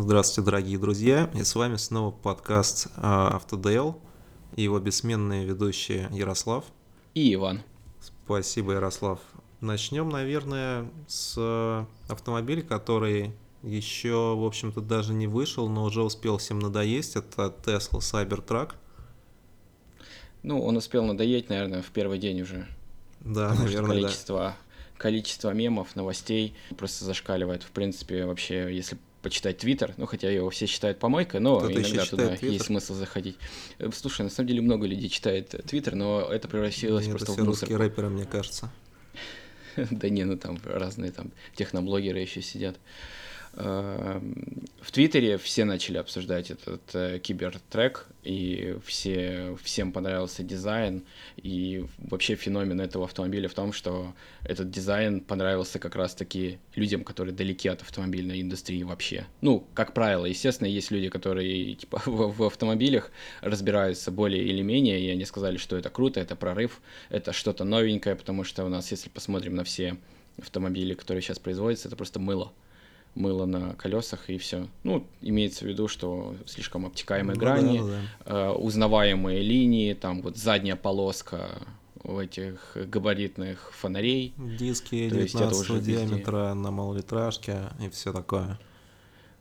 Здравствуйте, дорогие друзья, и с вами снова подкаст Автодейл и его бессменные ведущие Ярослав. И Иван. Спасибо, Ярослав. Начнем, наверное, с автомобиля, который еще, в общем-то, даже не вышел, но уже успел всем надоесть. Это Tesla Cybertruck. Ну, он успел надоесть, наверное, в первый день уже. Да, Потому наверное, количество, да. Количество мемов, новостей просто зашкаливает. В принципе, вообще, если почитать Твиттер, ну, хотя его все считают помойкой, но Кто иногда туда Twitter? есть смысл заходить. Э, слушай, на самом деле много людей читает Твиттер, но это превратилось Нет, просто это в мусор. рэперы, мне кажется. Да не, ну там разные там техноблогеры еще сидят. Эм, в Твиттере все начали обсуждать этот э, кибертрек, и все, всем понравился дизайн, и вообще феномен этого автомобиля в том, что этот дизайн понравился как раз-таки людям, которые далеки от автомобильной индустрии вообще. Ну, как правило, естественно, есть люди, которые типа в, в автомобилях разбираются более или менее, и они сказали, что это круто, это прорыв, это что-то новенькое, потому что у нас, если посмотрим на все автомобили, которые сейчас производятся, это просто мыло мыло на колесах и все. Ну, имеется в виду, что слишком обтекаемые ну, грани, да, да. Э, узнаваемые линии, там вот задняя полоска в этих габаритных фонарей. Диски 19 диаметра на малолитражке и все такое.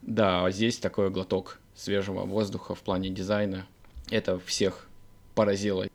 Да, а здесь такой глоток свежего воздуха в плане дизайна. Это всех поразило.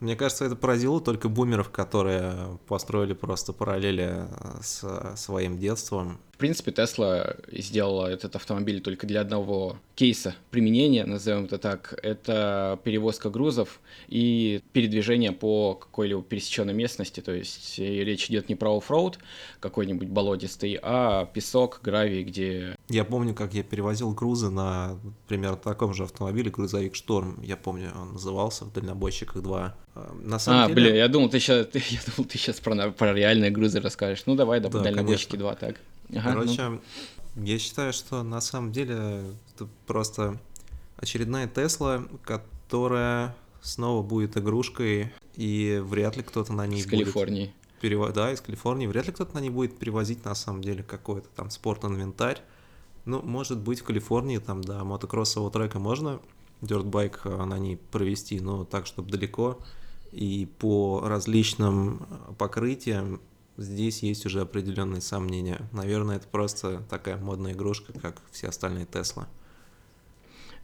Мне кажется, это поразило только бумеров, которые построили просто параллели с своим детством принципе, Тесла сделала этот автомобиль только для одного кейса применения, назовем это так. Это перевозка грузов и передвижение по какой-либо пересеченной местности. То есть речь идет не про оффроуд какой-нибудь болотистый, а песок, гравий, где... Я помню, как я перевозил грузы на, примерно таком же автомобиле, грузовик Шторм. Я помню, он назывался в дальнобойщиках 2. А, на самом а, деле... блин, я думал, ты сейчас, я думал, ты сейчас про, про реальные грузы расскажешь. Ну, давай, да, да дальнобойщики 2, так. Ага, Короче, ну. я считаю, что на самом деле это просто очередная Тесла, которая снова будет игрушкой, и вряд ли кто-то на ней из будет... Калифорнии. Перево... Да, из Калифорнии. Вряд ли кто-то на ней будет перевозить, на самом деле, какой-то там спорт-инвентарь. Ну, может быть, в Калифорнии там, да, мотокроссового трека можно дёртбайк э, на ней провести, но так, чтобы далеко. И по различным покрытиям здесь есть уже определенные сомнения. Наверное, это просто такая модная игрушка, как все остальные Тесла.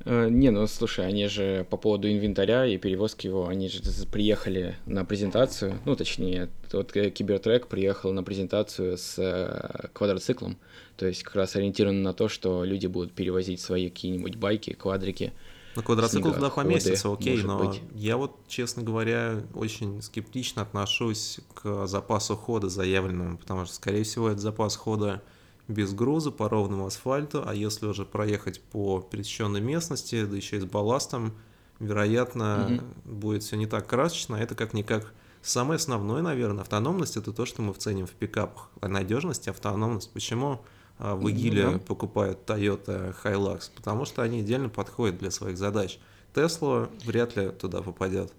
Э, не, ну слушай, они же по поводу инвентаря и перевозки его, они же приехали на презентацию, ну точнее, вот Кибертрек приехал на презентацию с э, квадроциклом, то есть как раз ориентирован на то, что люди будут перевозить свои какие-нибудь байки, квадрики, на квадроцикл туда поместится, окей, но быть. я вот, честно говоря, очень скептично отношусь к запасу хода заявленному, потому что, скорее всего, это запас хода без груза по ровному асфальту, а если уже проехать по пересеченной местности, да еще и с балластом, вероятно, угу. будет все не так красочно, а это как-никак самое основное, наверное, автономность это то, что мы ценим в пикапах. А надежность, автономность. Почему? А, в Игиле mm-hmm. покупают Toyota Hilux, потому что они идеально подходят для своих задач. Tesla вряд ли туда попадет.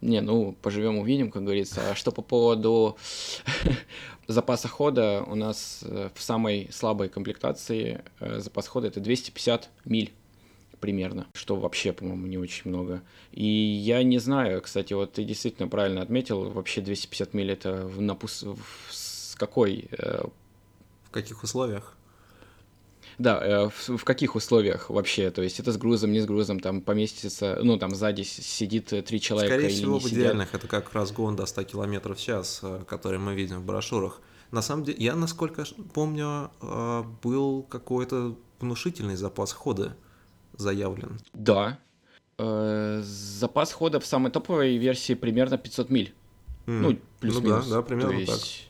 Не, ну, поживем увидим, как говорится. А что по поводу запаса хода, у нас э, в самой слабой комплектации э, запас хода это 250 миль примерно, что вообще, по-моему, не очень много. И я не знаю, кстати, вот ты действительно правильно отметил, вообще 250 миль это на пус... с какой э, в каких условиях? Да, э, в, в каких условиях вообще? То есть это с грузом, не с грузом, там поместится, ну там сзади сидит э, три человека Скорее всего, в идеальных это как разгон до 100 км в час, э, который мы видим в брошюрах. На самом деле, я, насколько помню, был какой-то внушительный запас хода заявлен. Да. Запас хода в самой топовой версии примерно 500 миль. Mm. Ну, плюс-минус. Ну да, да, примерно То есть... так.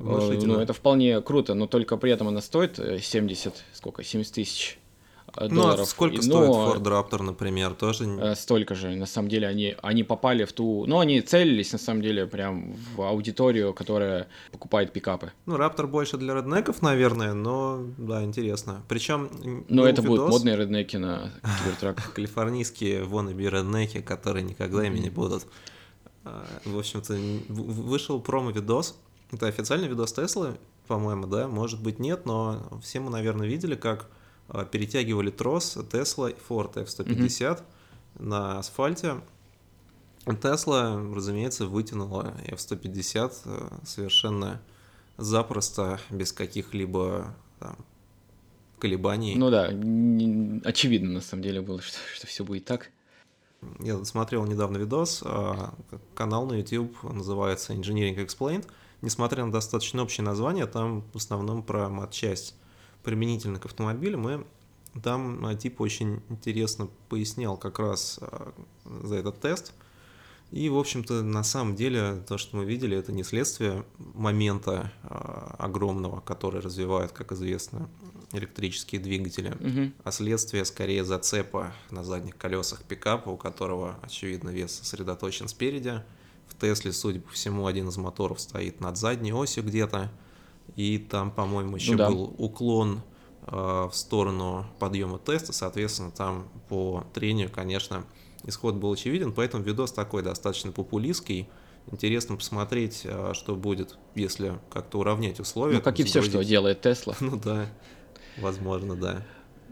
Ну, это вполне круто, но только при этом она стоит 70, э, сколько, 70 тысяч э, ну, а долларов. Ну, сколько но... стоит Ford Raptor, например, тоже? Э, столько же, на самом деле, они, они попали в ту... Ну, они целились, на самом деле, прям в аудиторию, которая покупает пикапы. Ну, Raptor больше для реднеков, наверное, но, да, интересно. Причем... Но это видос... будут модные реднеки на кибертрак. Калифорнийские вонеби реднеки, которые никогда ими не будут. В общем-то, вышел промо-видос, это официальный видос Теслы, по-моему, да? Может быть, нет, но все мы, наверное, видели, как э, перетягивали трос Tesla и Ford F-150 mm-hmm. на асфальте. Тесла, разумеется, вытянула F-150 э, совершенно запросто, без каких-либо там, колебаний. Ну да, очевидно на самом деле было, что, что все будет так. Я смотрел недавно видос, а, канал на YouTube называется Engineering Explained. Несмотря на достаточно общее название, там в основном про матчасть применительно к автомобилям, и там а, тип очень интересно пояснял как раз а, за этот тест – и, в общем-то, на самом деле, то, что мы видели, это не следствие момента э, огромного, который развивает, как известно, электрические двигатели, угу. а следствие скорее зацепа на задних колесах пикапа, у которого, очевидно, вес сосредоточен спереди. В Тесле, судя по всему, один из моторов стоит над задней осью где-то, и там, по-моему, еще ну, да. был уклон э, в сторону подъема теста, соответственно, там по трению, конечно, исход был очевиден, поэтому видос такой достаточно популистский. Интересно посмотреть, а, что будет, если как-то уравнять условия. Ну, как и все, что делает Тесла. Ну да, возможно, да.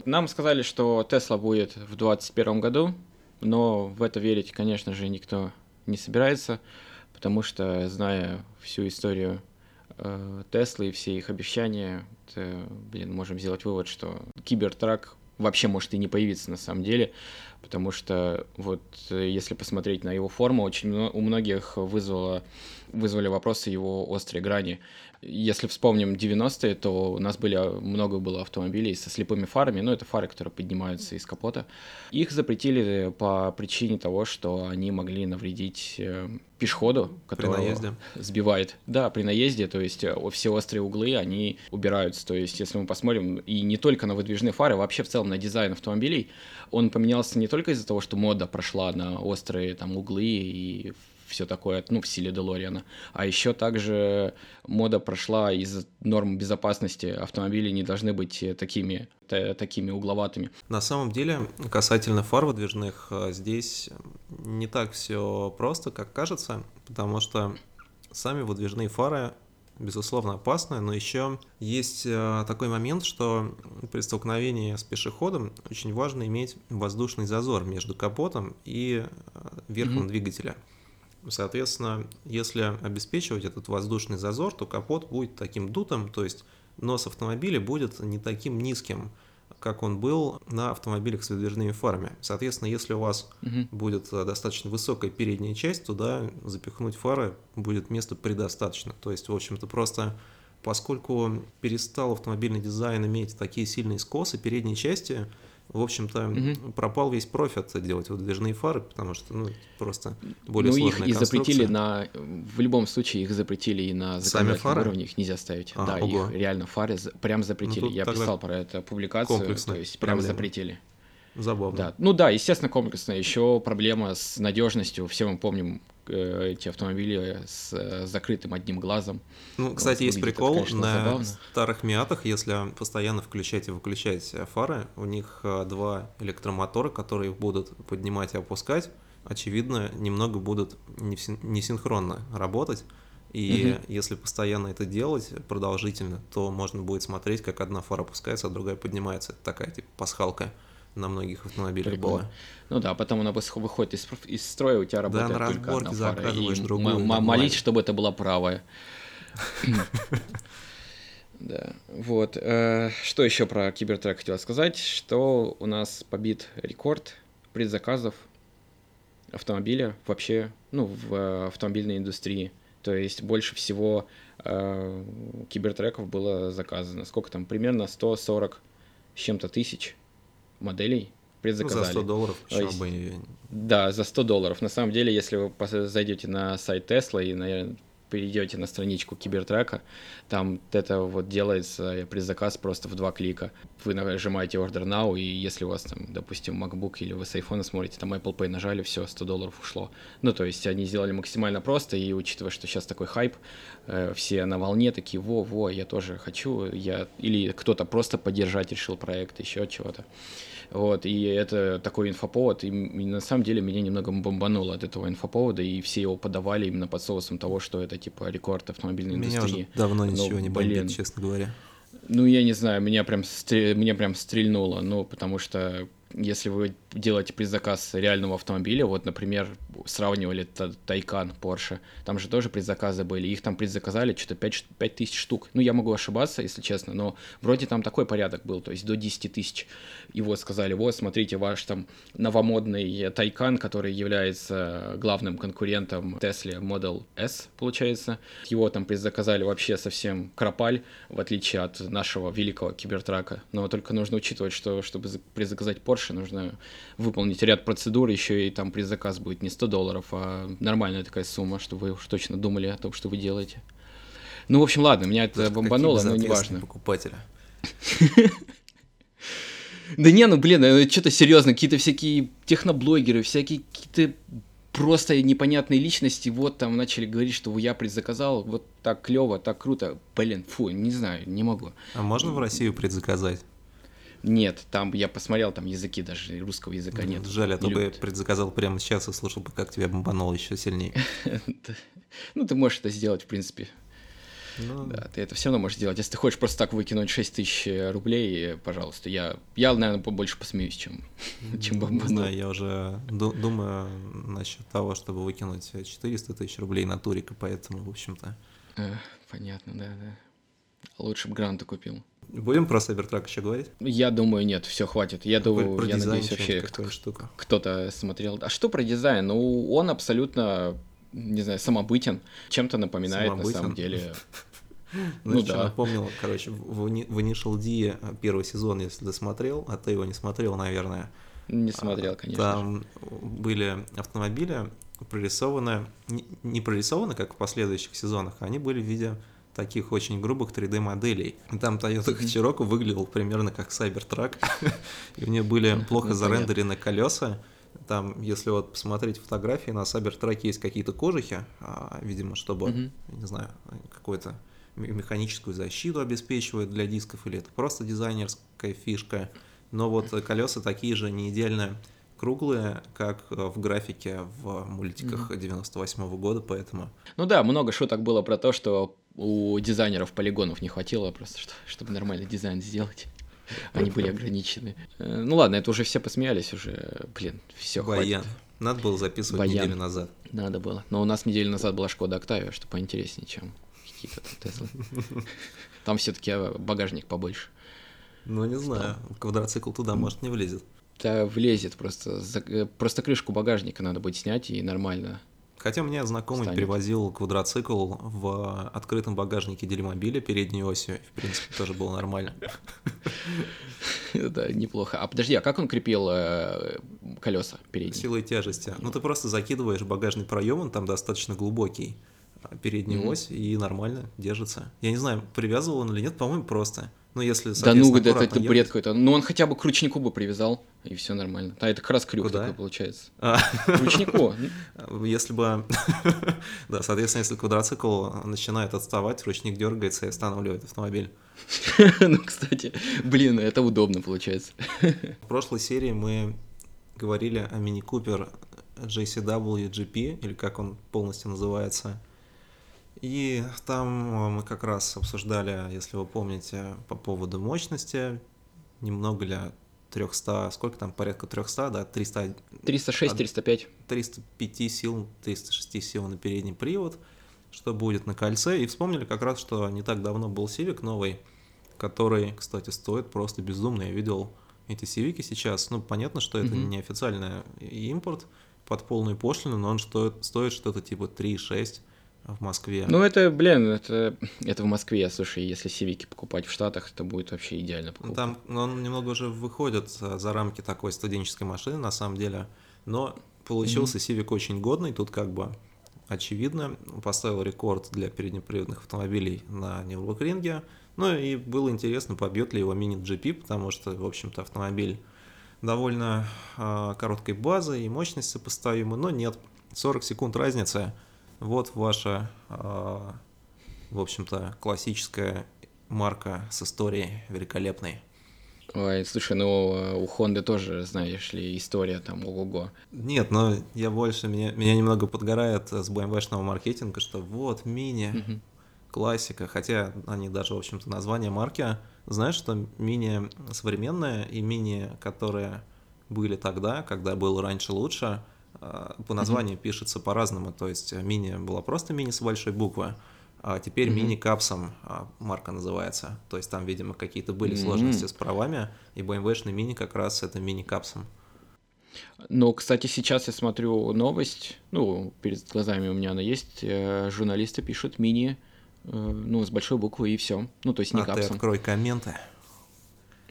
Нам сказали, что Тесла будет в 2021 году, но в это верить, конечно же, никто не собирается, потому что, зная всю историю э, Теслы и все их обещания, то, блин, можем сделать вывод, что Кибертрак вообще может и не появиться на самом деле, потому что вот э, если посмотреть на его форму, очень у многих вызвало, вызвали вопросы его острой грани. Если вспомним 90-е, то у нас были много было автомобилей со слепыми фарами, ну это фары, которые поднимаются из капота. Их запретили по причине того, что они могли навредить э, пешеходу, который сбивает. Да, при наезде, то есть э, все острые углы, они убираются. То есть если мы посмотрим, и не только на выдвижные фары, вообще в целом на дизайн автомобилей, он поменялся не только из-за того, что мода прошла на острые там углы и все такое, ну, в силе Делориана. А еще также мода прошла из норм безопасности. Автомобили не должны быть такими, такими угловатыми. На самом деле, касательно фар выдвижных, э, здесь не так все просто, как кажется, потому что сами выдвижные фары безусловно, опасны, но еще есть э, такой момент, что при столкновении с пешеходом очень важно иметь воздушный зазор между капотом и э, верхом mm-hmm. двигателя. Соответственно, если обеспечивать этот воздушный зазор, то капот будет таким дутым, то есть нос автомобиля будет не таким низким, как он был на автомобилях с выдвижными фарами. Соответственно, если у вас угу. будет э, достаточно высокая передняя часть, туда запихнуть фары будет места предостаточно. То есть, в общем-то, просто поскольку перестал автомобильный дизайн иметь такие сильные скосы передней части, в общем-то, угу. пропал весь профит делать выдвижные фары, потому что, ну, просто более ну, сложная их и запретили на... В любом случае их запретили и на законодательном уровне, их нельзя ставить. А, да, ого. их реально фары прям запретили. Ну, Я писал про это публикацию, то есть прям запретили. Забавно. Да. Ну да, естественно, комплексно. Еще проблема с надежностью. Все мы помним эти автомобили с э, закрытым одним глазом. Ну, кстати, вот, есть прикол это, конечно, на забавно. старых Миатах, если постоянно включать и выключать фары, у них э, два электромотора, которые будут поднимать и опускать, очевидно, немного будут несинхронно работать. И угу. если постоянно это делать продолжительно, то можно будет смотреть, как одна фара опускается, а другая поднимается. Это такая типа пасхалка на многих автомобилях Прикол. была. Ну да, потом она выходит из, из строя, у тебя работает да, на только одна фара. И другую, молить, чтобы это была правая. Да, вот. Э, что еще про Кибертрек хотел сказать? Что у нас побит рекорд предзаказов автомобиля вообще, ну, в э, автомобильной индустрии. То есть больше всего э, кибертреков было заказано. Сколько там? Примерно 140 с чем-то тысяч моделей предзаказали. Ну, за 100 долларов, почему бы Да, за 100 долларов. На самом деле, если вы зайдете на сайт Tesla и, наверное, перейдете на страничку Кибертрека, там это вот делается предзаказ просто в два клика. Вы нажимаете Order Now, и если у вас там, допустим, MacBook или вы с iPhone смотрите, там Apple Pay нажали, все, 100 долларов ушло. Ну, то есть они сделали максимально просто, и учитывая, что сейчас такой хайп, э, все на волне такие, во-во, я тоже хочу, я... или кто-то просто поддержать решил проект, еще чего-то. Вот, и это такой инфоповод, и, и на самом деле меня немного бомбануло от этого инфоповода, и все его подавали именно под соусом того, что это типа рекорд автомобильной меня индустрии. Уже давно Но, ничего не блин, честно говоря. Ну, я не знаю, меня прям, стр... меня прям стрельнуло, ну, потому что если вы делаете предзаказ реального автомобиля, вот, например, сравнивали Тайкан, Porsche, там же тоже предзаказы были, их там предзаказали что-то 5, 5 тысяч штук. Ну, я могу ошибаться, если честно, но вроде там такой порядок был, то есть до 10 тысяч. И вот сказали, вот, смотрите, ваш там новомодный Тайкан, который является главным конкурентом Tesla Model S, получается, его там предзаказали вообще совсем кропаль, в отличие от нашего великого кибертрака. Но только нужно учитывать, что чтобы предзаказать Porsche, нужно выполнить ряд процедур, еще и там предзаказ будет не 100 долларов, а нормальная такая сумма, чтобы вы уж точно думали о том, что вы делаете. Ну, в общем, ладно, меня это бомбануло, но неважно. покупателя. Да не, ну блин, это что-то серьезно, какие-то всякие техноблогеры, всякие какие-то просто непонятные личности, вот там начали говорить, что я предзаказал, вот так клево, так круто. Блин, фу, не знаю, не могу. А можно в Россию предзаказать? Нет, там я посмотрел, там языки даже русского языка нет. Жаль, а то бы я предзаказал прямо сейчас и слушал бы, как тебя бомбануло еще сильнее. Ну, ты можешь это сделать, в принципе. Ну, да, ты это все равно можешь сделать. Если ты хочешь просто так выкинуть 6 тысяч рублей, пожалуйста, я, я наверное, больше посмеюсь, чем, чем бомбану. Не знаю, я уже думаю насчет того, чтобы выкинуть 400 тысяч рублей на турик, и поэтому, в общем-то... Понятно, да, да. Лучше бы гранты купил. Будем про Cybertruck еще говорить? Я думаю, нет, все хватит. Я думаю, про я надеюсь, вообще кто-то смотрел. А что про дизайн? Ну, он абсолютно, не знаю, самобытен. Чем-то напоминает самобытен. на самом деле. Ну да. напомнил, короче, в Initial D первый сезон, если ты смотрел, а ты его не смотрел, наверное. Не смотрел, конечно. Там были автомобили прорисованы, не прорисованы, как в последующих сезонах, а они были в виде таких очень грубых 3D-моделей. Там Toyota Cherokee выглядел примерно как Cybertruck, и у нее были плохо зарендерены колеса. Там, если вот посмотреть фотографии, на Cybertruck есть какие-то кожухи, а, видимо, чтобы, не знаю, какую-то механическую защиту обеспечивает для дисков, или это просто дизайнерская фишка. Но вот колеса такие же не идеально круглые, как в графике в мультиках mm-hmm. 98 -го года, поэтому... Ну да, много шуток было про то, что у дизайнеров полигонов не хватило просто, чтобы нормальный дизайн сделать. Они были ограничены. Э, ну ладно, это уже все посмеялись уже. Блин, все Баян. Хватит. Надо было записывать Баян. неделю назад. Надо было. Но у нас неделю назад была Шкода Октавия, что поинтереснее, чем какие-то там Теслы. Там все-таки э, багажник побольше. Ну, не знаю. Квадроцикл туда, может, не влезет. Да, влезет просто. Э, просто крышку багажника надо будет снять и нормально Хотя мне знакомый станет. перевозил квадроцикл в открытом багажнике делимобиля передней осью. В принципе, тоже было нормально. Да, неплохо. А подожди, а как он крепил э, колеса передние? Силой тяжести. Ну, ты просто закидываешь багажный проем, он там достаточно глубокий, а, переднюю ось, и нормально держится. Я не знаю, привязывал он или нет, по-моему, просто. Ну, если, Да ну, это, это бред какой-то. Ну, он хотя бы к ручнику бы привязал, и все нормально. А это как раз крюк Куда? такой получается. А. К ручнику. Если бы... да, соответственно, если квадроцикл начинает отставать, ручник дергается и останавливает автомобиль. ну, кстати, блин, это удобно получается. В прошлой серии мы говорили о Cooper JCW GP, или как он полностью называется. И там э, мы как раз обсуждали, если вы помните, по поводу мощности, немного ли 300, сколько там, порядка 300, да, 300... 306, 305. 305 сил, 306 сил на передний привод, что будет на кольце. И вспомнили как раз, что не так давно был Civic новый, который, кстати, стоит просто безумно. Я видел эти Civic сейчас. Ну, понятно, что это mm-hmm. не официальный импорт под полную пошлину, но он стоит, стоит что-то типа 3,6 в Москве. Ну, это, блин, это, это в Москве. Слушай, если сивики покупать в Штатах, это будет вообще идеально покупка. Там ну, он немного уже выходит за рамки такой студенческой машины, на самом деле. Но получился mm-hmm. Очень годный. Тут как бы очевидно. Поставил рекорд для переднеприводных автомобилей на Нюрбургринге. Ну и было интересно, побьет ли его мини-GP, потому что, в общем-то, автомобиль довольно э, короткой базы и мощность сопоставима, но нет. 40 секунд разницы – вот ваша, а, в общем-то, классическая марка с историей великолепной. Ой, слушай, ну у Хонды тоже, знаешь ли, история там ого-го. Нет, но я больше, меня, меня немного подгорает с BMW-шного маркетинга, что вот, мини, угу. классика, хотя они даже, в общем-то, название марки. Знаешь, что мини современные и мини, которые были тогда, когда было раньше лучше, по названию mm-hmm. пишется по-разному. То есть мини была просто мини с большой буквы, а теперь mm-hmm. мини-капсом а, марка называется. То есть там, видимо, какие-то были mm-hmm. сложности с правами, и BMW-шный мини как раз это мини-капсом. Но, кстати, сейчас я смотрю новость, ну, перед глазами у меня она есть, э, журналисты пишут мини, э, ну, с большой буквы и все. Ну, то есть не а капсом. ты открой комменты.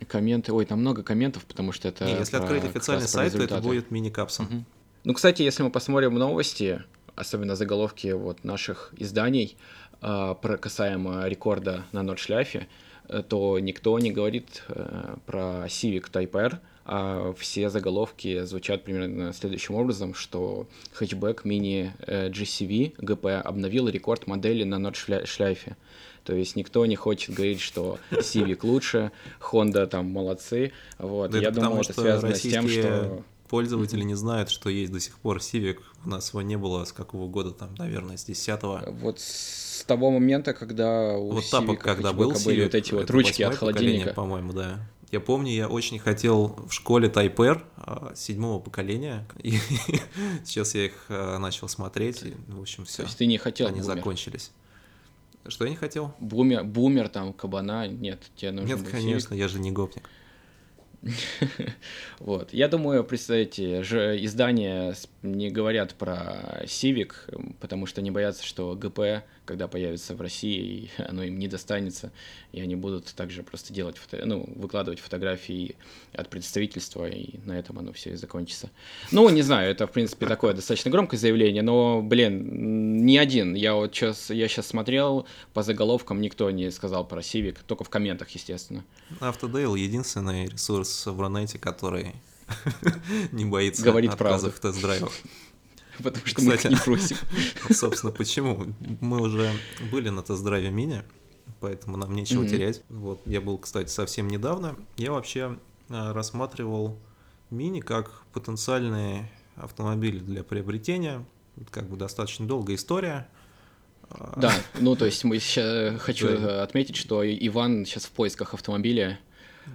Комменты, ой, там много комментов, потому что это... Не, если про, открыть официальный сайт, то это будет мини-капсом. Угу. Ну, кстати, если мы посмотрим новости, особенно заголовки вот наших изданий, э, про касаемо рекорда на Нордшляфе, э, то никто не говорит э, про Civic Type R, а все заголовки звучат примерно следующим образом, что хэтчбэк мини GCV GP обновил рекорд модели на Нордшляйфе. То есть никто не хочет говорить, что Civic лучше, Honda там молодцы. Вот. Да Я думаю, это связано с тем, что пользователи не знают, что есть до сих пор Civic. У нас его не было с какого года там, наверное, с 10-го. Вот с того момента, когда у вот Civic, тапок, когда был Civic, были вот эти вот ручки от холодильника. по-моему, да. Я помню, я очень хотел в школе Type R а, седьмого поколения, и сейчас я их а, начал смотреть, и, в общем, все. То есть ты не хотел Они бумер. закончились. Что я не хотел? Бумер, бумер там, кабана, нет, тебе нужно Нет, конечно, я же не гопник. Вот. Я думаю, представьте, же издания не говорят про Civic, потому что они боятся, что ГП, когда появится в России, оно им не достанется, и они будут также просто делать, фото... ну, выкладывать фотографии от представительства, и на этом оно все и закончится. Ну, не знаю, это, в принципе, такое достаточно громкое заявление, но, блин, не один. Я вот сейчас, я сейчас смотрел по заголовкам, никто не сказал про Civic, только в комментах, естественно. Автодейл единственный ресурс в Рунете, который не боится Говорит отказов в тест-драйвах. Потому что Кстати, мы их не просим. Собственно, почему? Мы уже были на тест-драйве мини, поэтому нам нечего mm-hmm. терять. Вот я был, кстати, совсем недавно. Я вообще а, рассматривал мини как потенциальный автомобиль для приобретения. Как бы достаточно долгая история. Да, ну то есть мы сейчас хочу отметить, что Иван сейчас в поисках автомобиля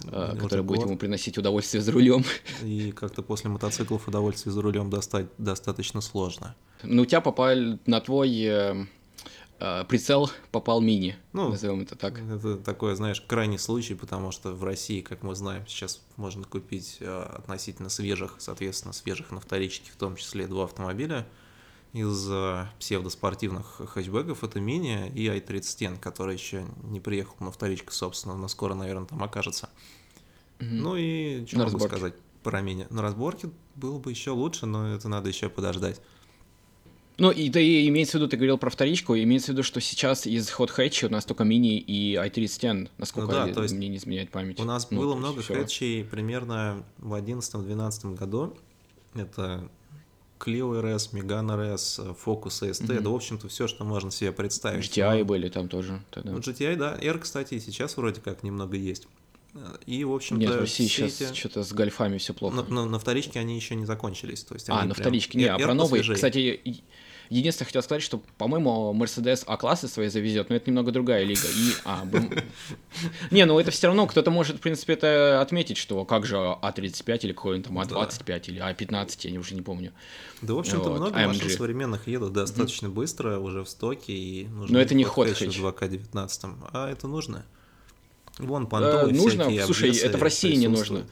а, который будет ему приносить удовольствие за рулем. И как-то после мотоциклов удовольствие за рулем достать достаточно сложно. Ну, у тебя попал на твой э, э, прицел попал мини, ну, назовем это так. Это такой, знаешь, крайний случай, потому что в России, как мы знаем, сейчас можно купить э, относительно свежих, соответственно, свежих на вторичке, в том числе два автомобиля из псевдоспортивных хэтчбеков это Мини и i30N, который еще не приехал на вторичку, собственно, но скоро, наверное, там окажется. Mm-hmm. Ну и что на могу разборке. сказать про Мини? На разборке было бы еще лучше, но это надо еще подождать. Ну, и да и имеется в виду, ты говорил про вторичку, имеется в виду, что сейчас из Hot Hatch у нас только мини и i30N, насколько ну, да, то есть мне не изменяет память. У нас ну, было много хэтчей примерно в 2011-2012 году. Это Clio RS, Megane RS, Focus ST, mm-hmm. да, в общем-то, все, что можно себе представить. GTI но... были там тоже. Тогда. Ну, GTI, да. R, кстати, сейчас вроде как немного есть. И, в общем-то, Нет, в России сейчас эти... что-то с гольфами все плохо. На, на, на вторичке они еще не закончились. То есть а, на вторичке. Не, а про новые, кстати, Единственное, хотел сказать, что, по-моему, Mercedes А-классы свои завезет, но это немного другая лига. И, а, Не, ну это все равно, кто-то может, в принципе, это отметить, что как же А35 или какой-нибудь там А25 или А15, я уже не помню. Да, в общем-то, вот. много AMG. машин современных едут достаточно быстро, уже в стоке, и нужно... Но это не ход в 2К19, а это нужно. Вон э, Нужно, слушай, это в России не нужно.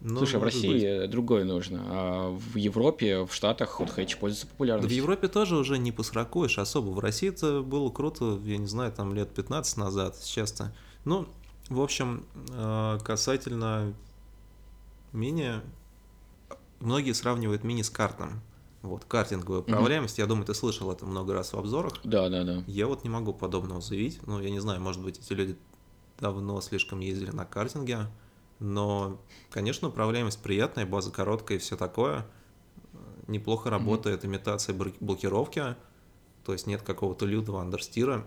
Ну, Слушай, в России быть. другое нужно, а в Европе, в Штатах Hot Hatch пользуется популярностью. Да в Европе тоже уже не посракуешь особо. В России это было круто, я не знаю, там лет 15 назад, сейчас-то. Ну, в общем, э, касательно мини, многие сравнивают мини с картом. Вот, картинговая управляемость, mm-hmm. я думаю, ты слышал это много раз в обзорах. Да, да, да. Я вот не могу подобного заявить. Ну, я не знаю, может быть, эти люди давно слишком ездили на картинге, но, конечно, управляемость приятная, база короткая и все такое. Неплохо работает mm-hmm. имитация блокировки, то есть нет какого-то лютого андерстира.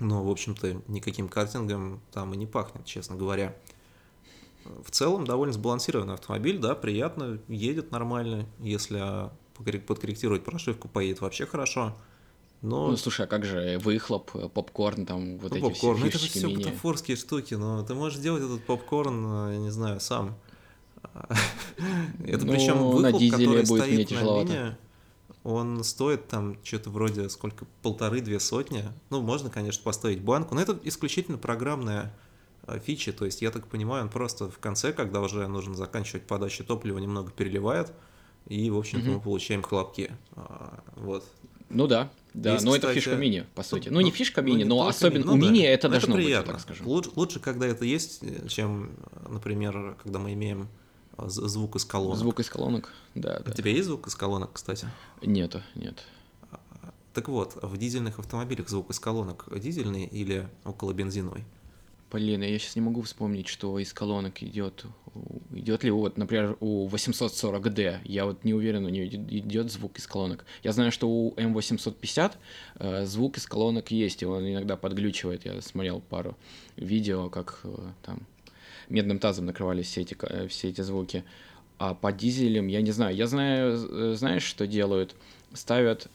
Но, в общем-то, никаким картингом там и не пахнет, честно говоря. В целом, довольно сбалансированный автомобиль, да, приятно, едет нормально. Если подкорректировать прошивку, поедет вообще хорошо. Но... Ну, слушай, а как же выхлоп, попкорн, там вот ну, эти попкорн, все ну, это же все бутафорские штуки, но ты можешь делать этот попкорн, я не знаю, сам. Это причем ну, выхлоп, который стоит на мине, он стоит там что-то вроде сколько, полторы-две сотни. Ну, можно, конечно, поставить банку, но это исключительно программная а, фича. То есть, я так понимаю, он просто в конце, когда уже нужно заканчивать подачу топлива, немного переливает, и, в общем-то, мы получаем хлопки. А, вот. Ну да, да, Есть, но кстати, это фишка мини, по сути. Ну, ну не фишка мини, ну, но особенно ну, у мини да. это но должно это приятно. быть, так скажем. Лучше, лучше, когда это есть, чем, например, когда мы имеем а, звук из колонок. Звук из колонок, да. У тебя есть звук из колонок, кстати? Нету, нет. Так вот, в дизельных автомобилях звук из колонок дизельный или около бензиновый? Блин, я сейчас не могу вспомнить, что из колонок идет. Идет ли вот, например, у 840D, я вот не уверен, у нее идет звук из колонок. Я знаю, что у M850 э, звук из колонок есть, и он иногда подглючивает. Я смотрел пару видео, как э, там медным тазом накрывались все эти, э, все эти звуки. А по дизелям я не знаю. Я знаю, э, знаешь, что делают? Ставят,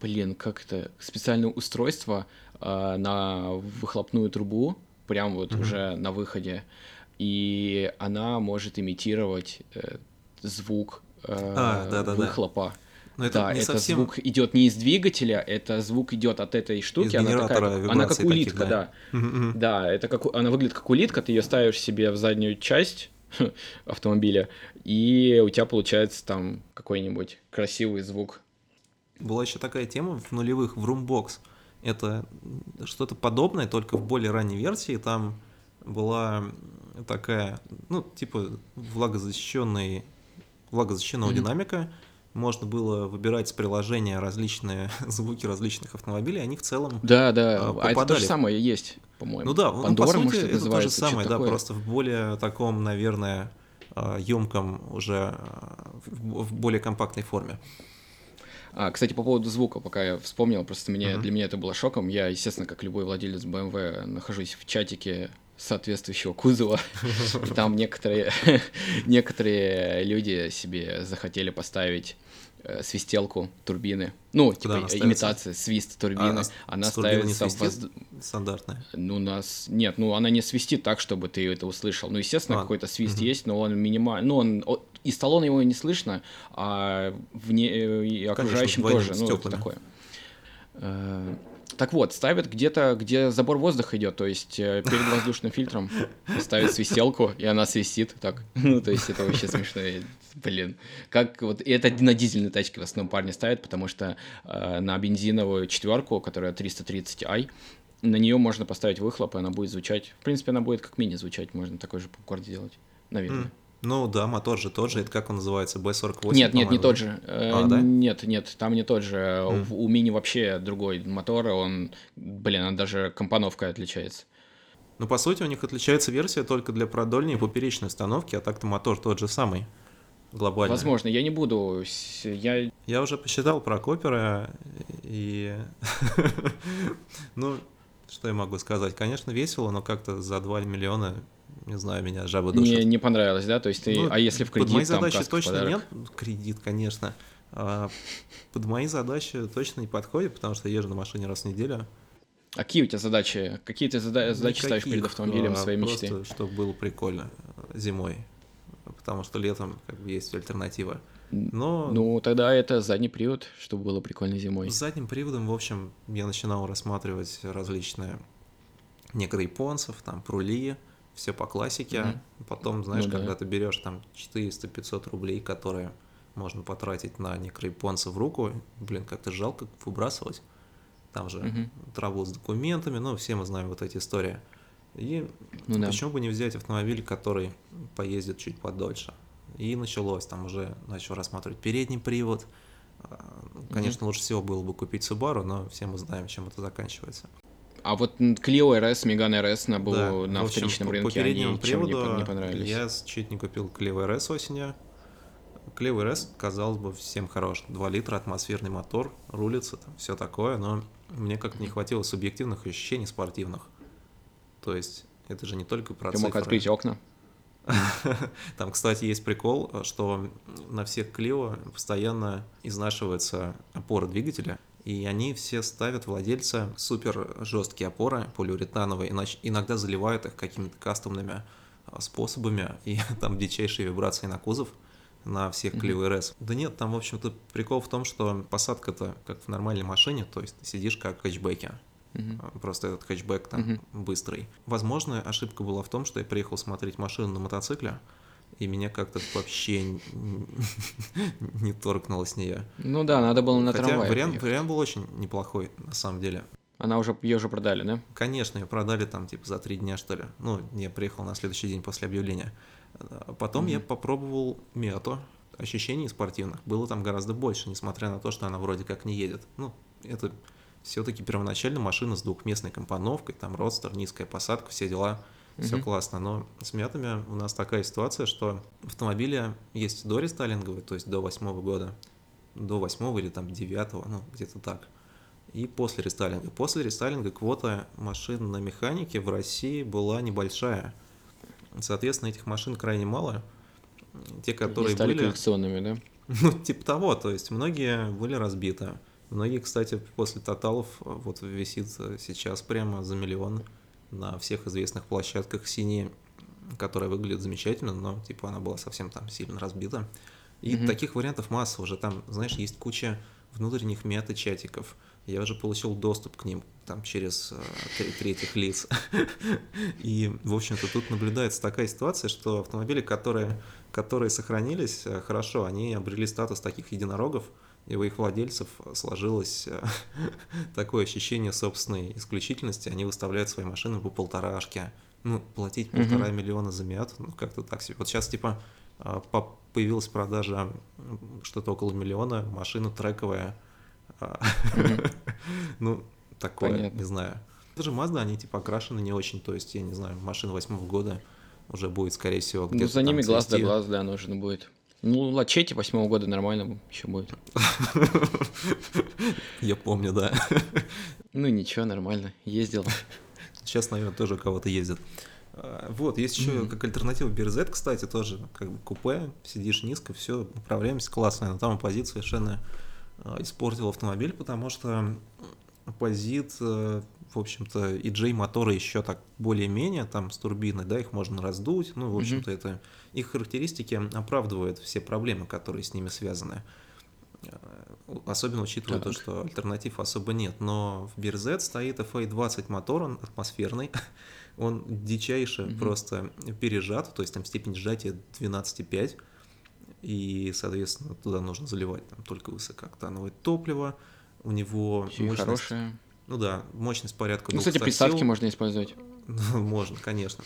блин, как это, специальное устройство э, на выхлопную трубу, прям вот mm-hmm. уже на выходе, и она может имитировать э, звук э, а, да, да, выхлопа. Но это да, не это совсем... звук идет не из двигателя, это звук идет от этой штуки, из она такая, она как улитка, таких, да. Да. да, это как она выглядит как улитка, ты ее ставишь себе в заднюю часть автомобиля, и у тебя получается там какой-нибудь красивый звук. Была еще такая тема в нулевых в Roombox. Это что-то подобное, только в более ранней версии. Там была такая, ну, типа влагозащищенный, влагозащищенного mm-hmm. динамика, можно было выбирать с приложения различные звуки различных автомобилей, они в целом Да, да, попадали. а это то же самое есть, по-моему. Ну да, Пандора, ну, по сути, может, это, это то же самое, да, такое. просто в более таком, наверное, емком уже, в более компактной форме. А, кстати, по поводу звука, пока я вспомнил, просто мне, uh-huh. для меня это было шоком. Я, естественно, как любой владелец BMW, нахожусь в чатике соответствующего кузова. И там некоторые, некоторые люди себе захотели поставить э, свистелку турбины. Ну, типа имитация, свист турбины. А, она ставится в воз... стандартная. Ну, нас. Нет, ну она не свистит так, чтобы ты это услышал. Ну, естественно, какой-то свист угу. есть, но он минимальный. Ну, он из салона его не слышно, а вне э, окружающим Конечно, тоже. Ну, это такое. Э, так вот, ставят где-то, где забор воздуха идет, то есть э, перед воздушным фильтром ставят свистелку, и она свистит так. Ну, то есть это вообще смешно. Блин, как вот и это на дизельной тачке в основном парни ставят, потому что э, на бензиновую четверку, которая 330i, на нее можно поставить выхлоп, и она будет звучать. В принципе, она будет как мини звучать, можно такой же попкорн сделать, наверное. Mm. Ну да, мотор же тот же, это как он называется, B48? Нет, нет, не тот же. А, да? Нет, нет, там не тот же. Mm. У Мини вообще другой мотор, он, блин, он даже компоновка отличается. Ну, по сути, у них отличается версия только для продольной и поперечной установки, а так-то мотор тот же самый глобально. Возможно, я не буду. Я, я уже посчитал про Копера и... ну, что я могу сказать? Конечно, весело, но как-то за 2 миллиона не знаю, меня жаба душит. Не, не понравилось, да? То есть ты, ну, а если в кредит, под мои там задачи точно нет, кредит, конечно. А, под мои задачи точно не подходит, потому что я езжу на машине раз в неделю. А какие у тебя задачи? Какие ты зада- задачи ставишь перед автомобилем а, своей мечты? Просто, чтобы было прикольно зимой, потому что летом как бы есть альтернатива. Но... Ну, тогда это задний привод, чтобы было прикольно зимой. С задним приводом, в общем, я начинал рассматривать различные некоторые японцев, там, прули, все по классике. Mm-hmm. Потом, знаешь, ну, когда да. ты берешь там 400-500 рублей, которые можно потратить на некрояпонца в руку, блин, как-то жалко выбрасывать. Там же mm-hmm. траву с документами, ну, все мы знаем вот эти истории. И ну, почему да. бы не взять автомобиль, который поездит чуть подольше? И началось, там уже начал рассматривать передний привод. А, конечно, mm-hmm. лучше всего было бы купить Subaru, но все мы знаем, чем это заканчивается. А вот Clio RS, Megane RS на, был, да, на общем, вторичном по, рынке, по они чем не, не понравились? Я чуть не купил Clio RS осенью. Clio RS, казалось бы, всем хорош. 2 литра, атмосферный мотор, рулится, там, все такое, но мне как-то не хватило субъективных ощущений спортивных. То есть это же не только про Ты цифры. мог открыть окна? Там, кстати, есть прикол, что на всех Clio постоянно изнашивается опора двигателя, и они все ставят владельца супер жесткие опоры полиуретановые, иначе иногда заливают их какими-то кастомными а, способами, и там дичайшие вибрации на кузов на всех Clio RS. Да нет, там, в общем-то, прикол в том, что посадка-то как в нормальной машине, то есть сидишь как в хэтчбеке. Uh-huh. Просто этот хэтчбэк там uh-huh. быстрый. Возможно, ошибка была в том, что я приехал смотреть машину на мотоцикле, и меня как-то вообще не торкнуло с нее. Ну да, надо было на Хотя вариант, вариант был очень неплохой, на самом деле. Она уже, ее уже продали, да? Конечно, ее продали там типа за три дня, что ли. Ну, я приехал на следующий день после объявления. Потом mm-hmm. я попробовал мету. Ощущений спортивных было там гораздо больше, несмотря на то, что она вроде как не едет. Ну, это все-таки первоначально машина с двухместной компоновкой, там родстер, низкая посадка, все дела, все mm-hmm. классно. Но с мятами у нас такая ситуация, что автомобили есть до рестайлинговой, то есть до восьмого года, до восьмого или там девятого, ну, где-то так. И после рестайлинга. После рестайлинга квота машин на механике в России была небольшая – Соответственно, этих машин крайне мало. Те, которые стали были... коллекционными, да? Ну, типа того, то есть многие были разбиты. Многие, кстати, после тоталов вот висит сейчас прямо за миллион на всех известных площадках синие, которая выглядит замечательно, но типа она была совсем там сильно разбита. И угу. таких вариантов масса уже там, знаешь, есть куча внутренних мета-чатиков, я уже получил доступ к ним там через э, третьих лиц. И, в общем-то, тут наблюдается такая ситуация, что автомобили, которые, которые сохранились э, хорошо, они обрели статус таких единорогов, и у их владельцев сложилось э, такое ощущение собственной исключительности. Они выставляют свои машины по полторашке. Ну, платить полтора mm-hmm. миллиона за Миат, ну, как-то так себе. Вот сейчас, типа, э, появилась продажа что-то около миллиона, машина трековая, ну, такое, не знаю. Даже Mazda, они типа окрашены не очень, то есть, я не знаю, машина восьмого года уже будет, скорее всего, где-то Ну, за ними глаз да глаз, да, нужно будет. Ну, Лачети восьмого года нормально еще будет. Я помню, да. Ну, ничего, нормально, ездил. Сейчас, наверное, тоже у кого-то ездит. А, вот, есть еще mm-hmm. как альтернатива BRZ, кстати, тоже как бы купе, сидишь низко, все, управляемость классная, но там оппозиция совершенно Э, испортил автомобиль, потому что позит, э, в общем-то, и J моторы еще так более-менее там с турбиной, да, их можно раздуть, ну, в общем-то, mm-hmm. это их характеристики оправдывают все проблемы, которые с ними связаны. Э, особенно учитывая так. то, что альтернатив особо нет. Но в BRZ стоит FA20 мотор, он атмосферный, он дичайше mm-hmm. просто пережат, то есть там степень сжатия 12,5 и, соответственно, туда нужно заливать там только высокооктановое топливо, у него Все мощность... хорошее. Ну да, мощность порядка Ну, кстати, приставки можно использовать. можно, конечно.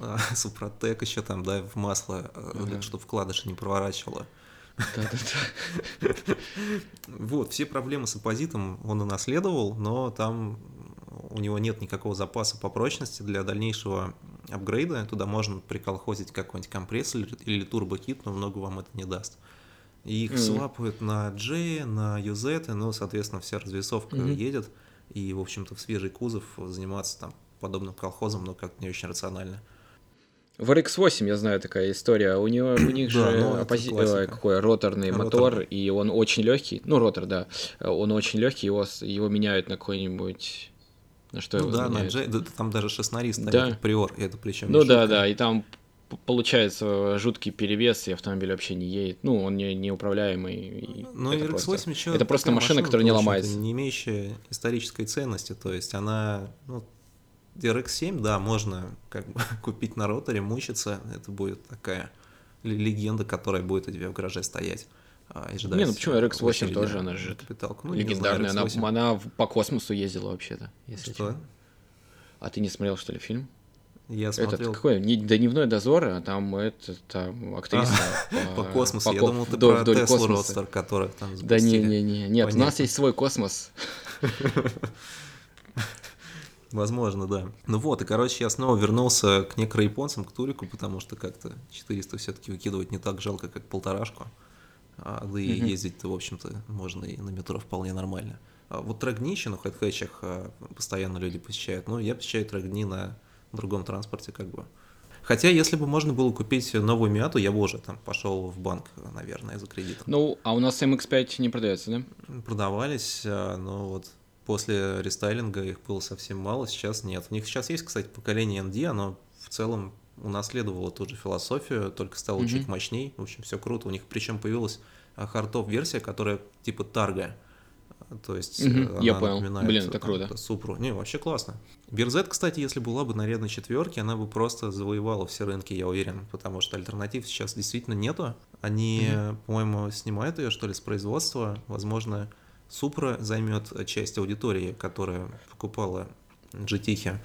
А, Супротек еще там, да, в масло, ага. Э, чтобы вкладыши не проворачивало. Да-да-да. Вот, все проблемы с оппозитом он и наследовал, но там у него нет никакого запаса по прочности для дальнейшего апгрейда. Туда можно приколхозить какой-нибудь компрессор или турбокит, но много вам это не даст. И их mm-hmm. свапают на J, на UZ, ну, соответственно, вся развесовка mm-hmm. едет. И, в общем-то, в свежий кузов заниматься там подобным колхозом, но как-то не очень рационально. В RX-8 я знаю такая история. У него у них же ну, оппози... Э, какой роторный мотор, и он очень легкий. Ну, ротор, да. Он очень легкий, его, его меняют на какой-нибудь на что ну, да, на J, да, там даже шестнарист да. приор, это причем Ну да, да, и там получается жуткий перевес, и автомобиль вообще не едет. Ну, он не, неуправляемый. Ну, RX-8 просто, еще Это просто машина, машина, которая не ломается. Не имеющая исторической ценности, то есть она... Ну, RX-7, да, можно как бы купить на роторе, мучиться, это будет такая легенда, которая будет у тебя в гараже стоять. А, и ждать. Не, ну почему RX-8 тоже, она же капиталка. Ну, легендарная, знаю, она, она по космосу ездила вообще-то. Если что? Честно. А ты не смотрел, что ли, фильм? Я смотрел. Этот какой? Не дневной дозор, а там это там актриса а, по, космосу. По, Я думал, ты про Теслу Родстер, которых там запустили. Да не, не, не, нет, Понятно. у нас есть свой космос. Возможно, да. Ну вот, и, короче, я снова вернулся к некрояпонцам, к Турику, потому что как-то 400 все-таки выкидывать не так жалко, как полторашку. А, да и mm-hmm. ездить-то, в общем-то, можно и на метро вполне нормально. А вот трек еще на хэдхэтчах а, постоянно люди посещают. Ну, я посещаю трек на другом транспорте, как бы. Хотя, если бы можно было купить новую Миату, я бы уже там пошел в банк, наверное, за кредитом. Ну, а у нас MX-5 не продается, да? Продавались, а, но вот после рестайлинга их было совсем мало, сейчас нет. У них сейчас есть, кстати, поколение ND, оно в целом унаследовало ту же философию, только стало mm-hmm. чуть мощней. В общем, все круто. У них причем появилась хардов версия, которая типа тарга. То есть угу, я понял. Блин, это круто. Супру. Не, вообще классно. Бирзет, кстати, если была бы на рядной четверке, она бы просто завоевала все рынки, я уверен, потому что альтернатив сейчас действительно нету. Они, угу. по-моему, снимают ее, что ли, с производства. Возможно, Супра займет часть аудитории, которая покупала GT.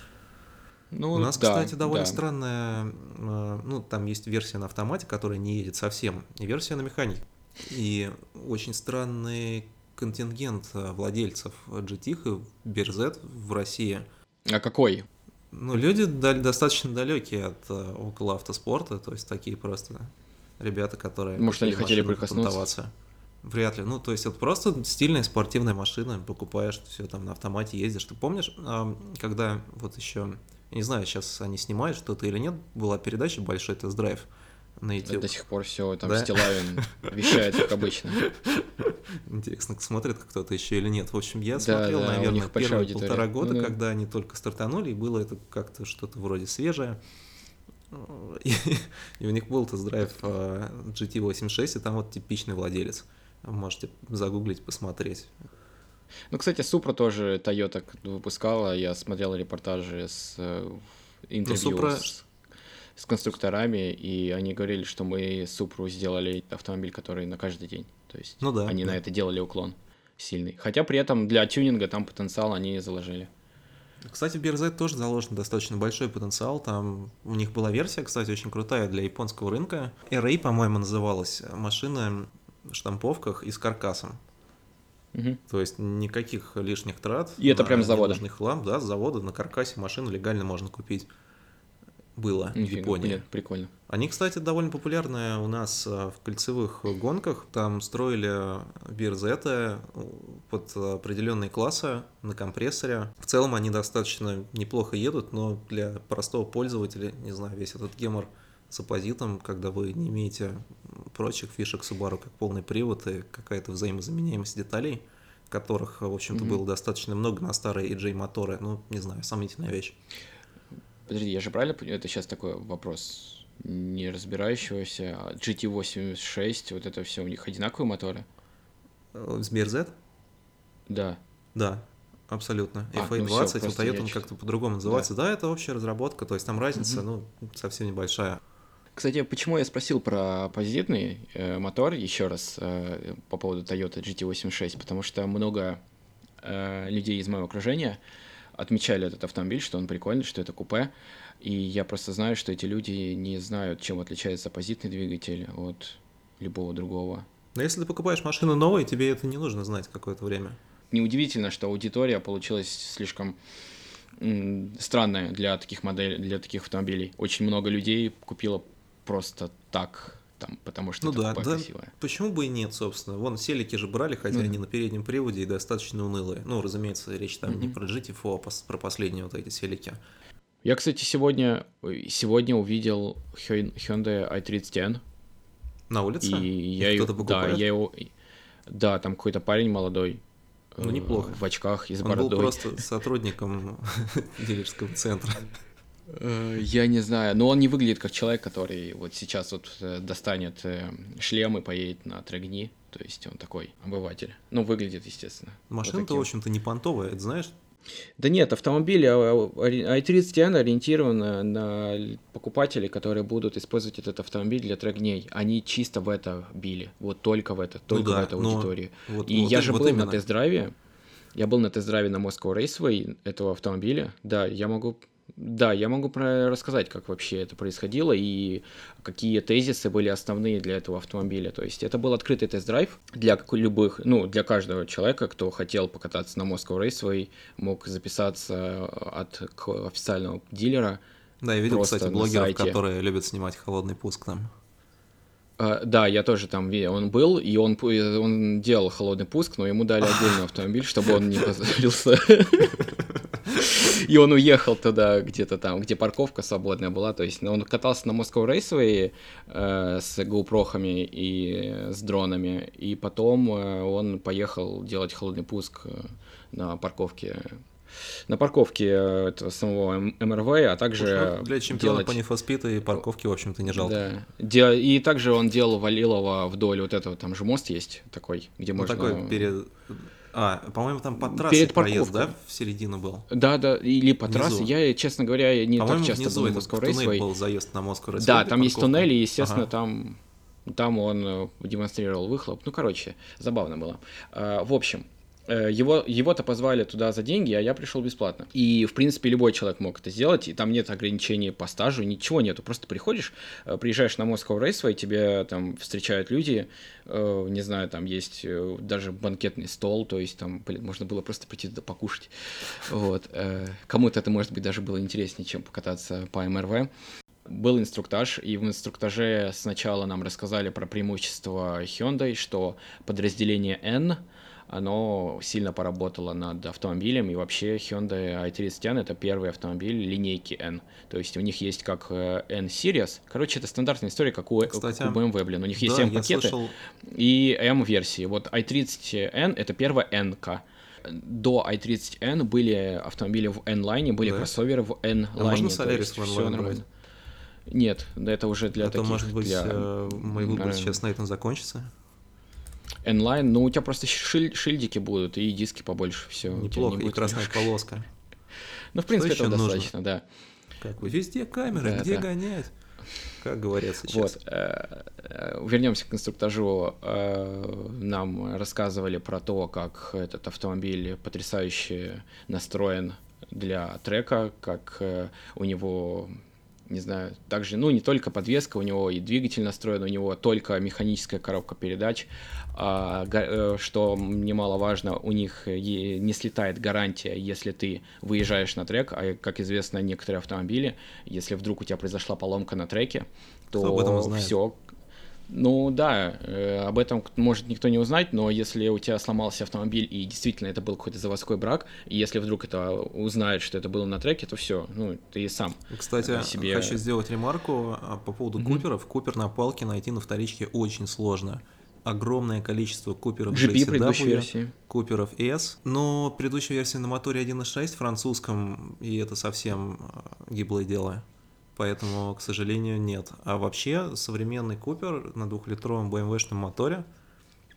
Ну, У нас, да, кстати, довольно да. странная, э, ну, там есть версия на автомате, которая не едет совсем, и версия на механике. И очень странный контингент э, владельцев GT и BRZ в России. А какой? Ну, люди достаточно далекие от э, около автоспорта, то есть такие просто ребята, которые... Может, они хотели прикоснуться? Вряд ли. Ну, то есть это просто стильная спортивная машина, покупаешь все там на автомате ездишь. Ты помнишь, когда вот еще, я не знаю, сейчас они снимают что-то или нет, была передача «Большой тест-драйв», на YouTube. До сих пор все там да? Стилавин вещает, как обычно. Интересно, смотрит кто-то еще или нет. В общем, я да, смотрел, да, наверное, первые аудитория. полтора года, ну, когда они только стартанули, и было это как-то что-то вроде свежее. И, и у них был тест-драйв GT86, и там вот типичный владелец. Можете загуглить, посмотреть. Ну, кстати, Супра тоже Toyota выпускала. Я смотрел репортажи с э, интервью ну, Supra... с с конструкторами, и они говорили, что мы Супру сделали автомобиль, который на каждый день. То есть ну да, они да. на это делали уклон сильный. Хотя при этом для тюнинга там потенциал они заложили. Кстати, в BRZ тоже заложен достаточно большой потенциал. Там у них была версия, кстати, очень крутая для японского рынка. RA, по-моему, называлась. Машина в штамповках и с каркасом. Угу. То есть никаких лишних трат. И это прям с завода. хлам, да, с завода на каркасе машину легально можно купить было Нифига, в Японии. Блин, прикольно. Они, кстати, довольно популярны у нас э, в кольцевых гонках. Там строили бирзеты под определенные классы на компрессоре. В целом они достаточно неплохо едут, но для простого пользователя, не знаю, весь этот гемор с оппозитом, когда вы не имеете прочих фишек Subaru, как полный привод и какая-то взаимозаменяемость деталей, которых, в общем-то, mm-hmm. было достаточно много на старые EJ моторы. Ну, не знаю, сомнительная вещь. Подожди, я же правильно это сейчас такой вопрос не разбирающегося. GT86, вот это все, у них одинаковые моторы? С BRZ? Да. Да, абсолютно. А, FA20, ну все, у Toyota он как-то по-другому называется. Да. да, это общая разработка, то есть там разница, угу. ну, совсем небольшая. Кстати, почему я спросил про оппозитный э, мотор еще раз э, по поводу Toyota GT86, потому что много э, людей из моего окружения отмечали этот автомобиль, что он прикольный, что это купе. И я просто знаю, что эти люди не знают, чем отличается оппозитный двигатель от любого другого. Но если ты покупаешь машину новую, тебе это не нужно знать какое-то время. Неудивительно, что аудитория получилась слишком странная для таких моделей, для таких автомобилей. Очень много людей купило просто так там, потому что ну это да, да, красивая. Почему бы и нет, собственно? Вон селики же брали, хотя ну, они на переднем приводе и достаточно унылые. Ну, разумеется, речь там mm-hmm. не про GT4, а про последние вот эти селики. Я, кстати, сегодня, сегодня увидел Hyundai i30N. На улице? И я кто-то покупает? Да, я его... Да, там какой-то парень молодой. Ну, неплохо. В очках и с Он бородой. был просто сотрудником дилерского центра. Э, я не знаю, но он не выглядит как человек, который вот сейчас вот э, достанет э, шлем и поедет на трегни. То есть он такой обыватель. Ну, выглядит, естественно. Машина-то, вот в общем-то, не понтовая, это знаешь? Да нет, автомобиль i30N ориентирован на покупателей, которые будут использовать этот автомобиль для трегней. Они чисто в это били, вот только в это, только ну да, в эту аудиторию. Вот, и вот, я же вот был именно. на тест-драйве, я был на тест-драйве на Moscow Raceway этого автомобиля. Да, я могу да, я могу про рассказать, как вообще это происходило и какие тезисы были основные для этого автомобиля. То есть это был открытый тест-драйв для любых, ну, для каждого человека, кто хотел покататься на Moscow Raceway, мог записаться от официального дилера. Да, я видел, кстати, блогеров, которые любят снимать холодный пуск там. Uh, да, я тоже там он был, и он, он делал холодный пуск, но ему дали отдельный автомобиль, чтобы он не позорился. И он уехал туда, где-то там, где парковка свободная была. То есть ну, он катался на Moscow Raceway э, с GoPro и с дронами. И потом э, он поехал делать холодный пуск э, на парковке на парковке э, этого самого МРВ, а также ну, Для чемпиона делать... по Need и парковки, в общем-то, не жалко. Да. И также он делал Валилова вдоль вот этого, там же мост есть такой, где ну, можно... такой перед... А, по-моему, там по трассе Перед проезд, да, в середину был? Да, да, или по внизу. трассе. Я, честно говоря, не так часто внизу был на Moscow Raceway. был заезд на Moscow Raceway. Да, там есть туннели, и, естественно, ага. там, там он э, демонстрировал выхлоп. Ну, короче, забавно было. А, в общем, его, его-то позвали туда за деньги, а я пришел бесплатно. И, в принципе, любой человек мог это сделать, и там нет ограничений по стажу, ничего нету. Просто приходишь, э, приезжаешь на Moscow Raceway, тебе там встречают люди, э, не знаю, там есть даже банкетный стол, то есть там, блин, можно было просто прийти туда покушать. Вот. Кому-то это, может быть, даже было интереснее, чем покататься по МРВ был инструктаж, и в инструктаже сначала нам рассказали про преимущество Hyundai, что подразделение N — оно сильно поработало над автомобилем, и вообще Hyundai i30N это первый автомобиль линейки N. То есть у них есть как э, N-Series, короче, это стандартная история, как у, Кстати, у BMW, блин, у них есть да, M-пакеты слышал... и M-версии. Вот i30N это первая N-ка. До i30N были автомобили в N-лайне, были да? кроссоверы в N-лайне. А можно Solaris в N-лайне. Нет, да это уже для это, таких... может быть, для... Э, мой выбор сейчас на этом закончится? N-Line, ну у тебя просто шиль, шильдики будут и диски побольше, все. Неплохо, не и красная немножко. полоска. Ну, в принципе, этого достаточно, да. Как вы, везде камеры, где гонять? Как говорят сейчас. Вот. Э, э, вернемся к инструктажу. Э, нам рассказывали про то, как этот автомобиль потрясающе настроен для трека, как у него не знаю, также, ну, не только подвеска, у него и двигатель настроен, у него только механическая коробка передач, а, э, что немаловажно, у них не слетает гарантия, если ты выезжаешь на трек, а, как известно, некоторые автомобили, если вдруг у тебя произошла поломка на треке, то все, ну да, э, об этом может никто не узнать, но если у тебя сломался автомобиль и действительно это был какой-то заводской брак, и если вдруг это узнают, что это было на треке, то все, ну ты сам. Кстати, себе... хочу сделать ремарку а, по поводу mm-hmm. Куперов. Купер на палке найти на вторичке очень сложно. Огромное количество Куперов GP предыдущей версии. Куперов S, но предыдущая версия на моторе 1.6 французском, и это совсем а, гиблое дело поэтому, к сожалению, нет. А вообще, современный Купер на двухлитровом BMW-шном моторе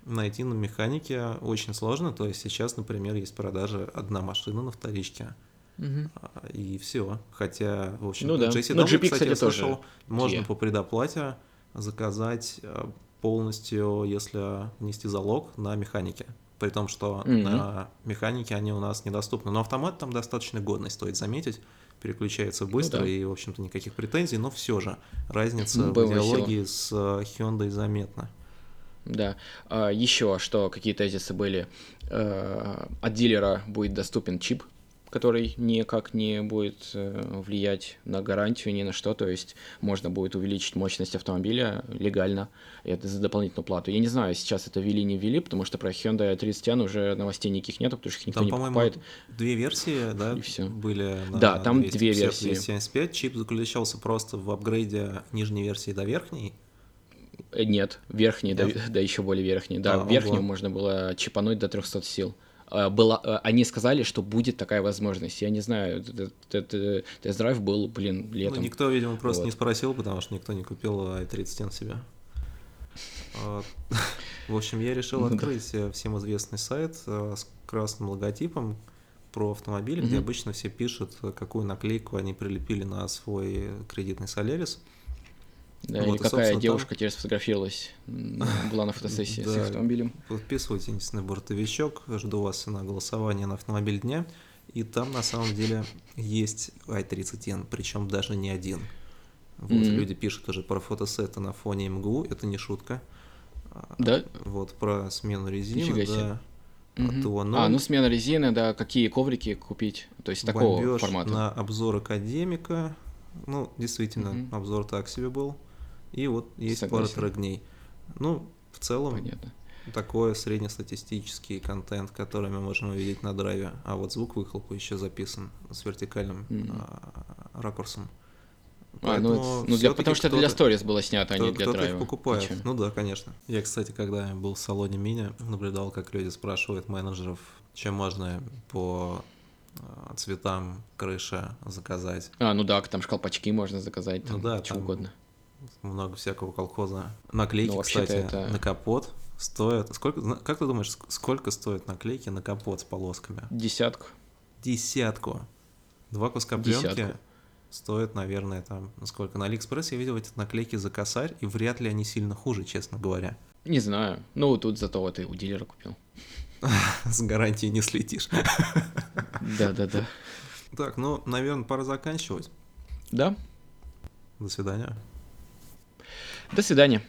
найти на механике очень сложно. То есть сейчас, например, есть продажа одна машина на вторичке. Угу. И все. Хотя, в общем, ну, да. JCW, ну, GP, кстати, я слышал, тоже. можно yeah. по предоплате заказать а, полностью, если внести залог на механике. При том, что mm на механике они у нас недоступны. Но автомат там достаточно годный, стоит заметить переключается быстро ну, да. и, в общем-то, никаких претензий, но все же разница ну, в идеологии с э, Hyundai заметна. Да. А, еще что, какие тезисы были? А, от дилера будет доступен чип который никак не будет э, влиять на гарантию ни на что, то есть можно будет увеличить мощность автомобиля легально, это за дополнительную плату. Я не знаю, сейчас это ввели, не ввели, потому что про Hyundai 30N уже новостей никаких нету, потому что их никто там, не покупает. две версии, да, и все. были на Да, там 250, две версии. 275. Чип заключался просто в апгрейде нижней версии до верхней, э, нет, верхней, да, да еще более верхней. Да, а, верхнюю ого. можно было чипануть до 300 сил. Э, была, э, они сказали, что будет такая возможность. Я не знаю, тест-драйв был, блин, летом. Ну, никто, видимо, просто вот. не спросил, потому что никто не купил i30 себе. В общем, я решил ну открыть э, всем известный сайт с красным логотипом про автомобиль, где обычно все пишут, какую наклейку они прилепили на свой кредитный Солярис. Да, вот, и какая девушка там... теперь сфотографировалась, была на фотосессии с автомобилем. Подписывайтесь на бортовичок, жду вас на голосование на автомобиль дня. И там на самом деле есть i30N, причем даже не один. Вот mm-hmm. люди пишут уже про фотосеты на фоне МГУ, это не шутка. А, да? Вот про смену резины, да. То, ну, а, ну смена резины, да, какие коврики купить, то есть такого формата. на обзор академика, ну, действительно, угу. обзор так себе был. И вот есть Согласен. пара трек дней. Ну, в целом, Понятно. такой среднестатистический контент, который мы можем увидеть на драйве, а вот звук выхлопа еще записан с вертикальным mm-hmm. ракурсом. А, ну, ну для, потому что это для сторис было снято, а не для драйва. Их покупает. Ничем. Ну да, конечно. Я, кстати, когда был в салоне Мини, наблюдал, как люди спрашивают менеджеров, чем можно по а, цветам крыши заказать. А, ну да, там шкалпачки можно заказать, там, ну да, что угодно. Много всякого колхоза. Наклейки, ну, кстати, это... на капот стоят. Сколько, как ты думаешь, сколько стоят наклейки на капот с полосками? Десятку. Десятку. Два куска пленки стоят, наверное, там, сколько. На Алиэкспресс я видел эти наклейки за косарь, и вряд ли они сильно хуже, честно говоря. Не знаю. Ну, тут зато вот и у дилера купил. С гарантией не слетишь. Да-да-да. Так, ну, наверное, пора заканчивать. Да. До свидания. До свидания.